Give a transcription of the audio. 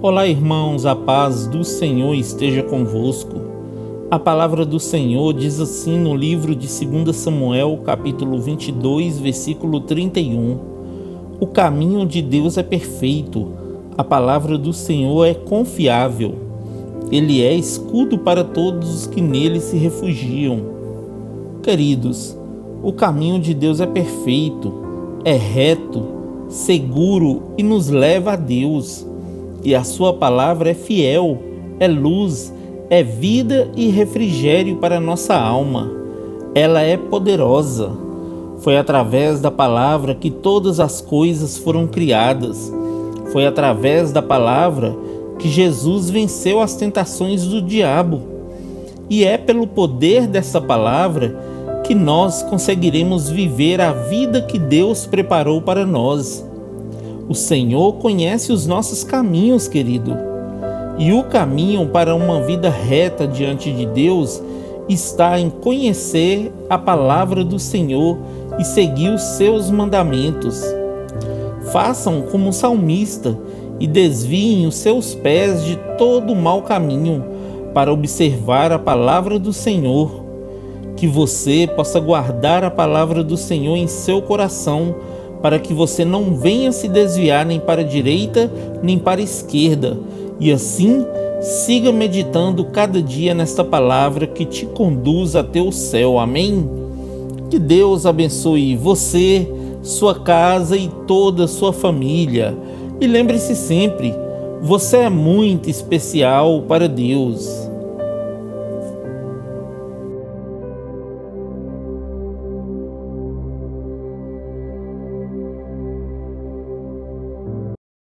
Olá, irmãos, a paz do Senhor esteja convosco. A palavra do Senhor diz assim no livro de 2 Samuel, capítulo 22, versículo 31. O caminho de Deus é perfeito, a palavra do Senhor é confiável. Ele é escudo para todos os que nele se refugiam. Queridos, o caminho de Deus é perfeito, é reto, seguro e nos leva a Deus. E a Sua palavra é fiel, é luz, é vida e refrigério para nossa alma. Ela é poderosa. Foi através da palavra que todas as coisas foram criadas. Foi através da palavra que Jesus venceu as tentações do diabo. E é pelo poder dessa palavra que nós conseguiremos viver a vida que Deus preparou para nós. O Senhor conhece os nossos caminhos, querido. E o caminho para uma vida reta diante de Deus está em conhecer a palavra do Senhor e seguir os seus mandamentos. Façam como o salmista e desviem os seus pés de todo o mau caminho para observar a palavra do Senhor que você possa guardar a palavra do Senhor em seu coração, para que você não venha se desviar nem para a direita nem para a esquerda, e assim siga meditando cada dia nesta palavra que te conduz até o céu. Amém? Que Deus abençoe você, sua casa e toda a sua família. E lembre-se sempre, você é muito especial para Deus.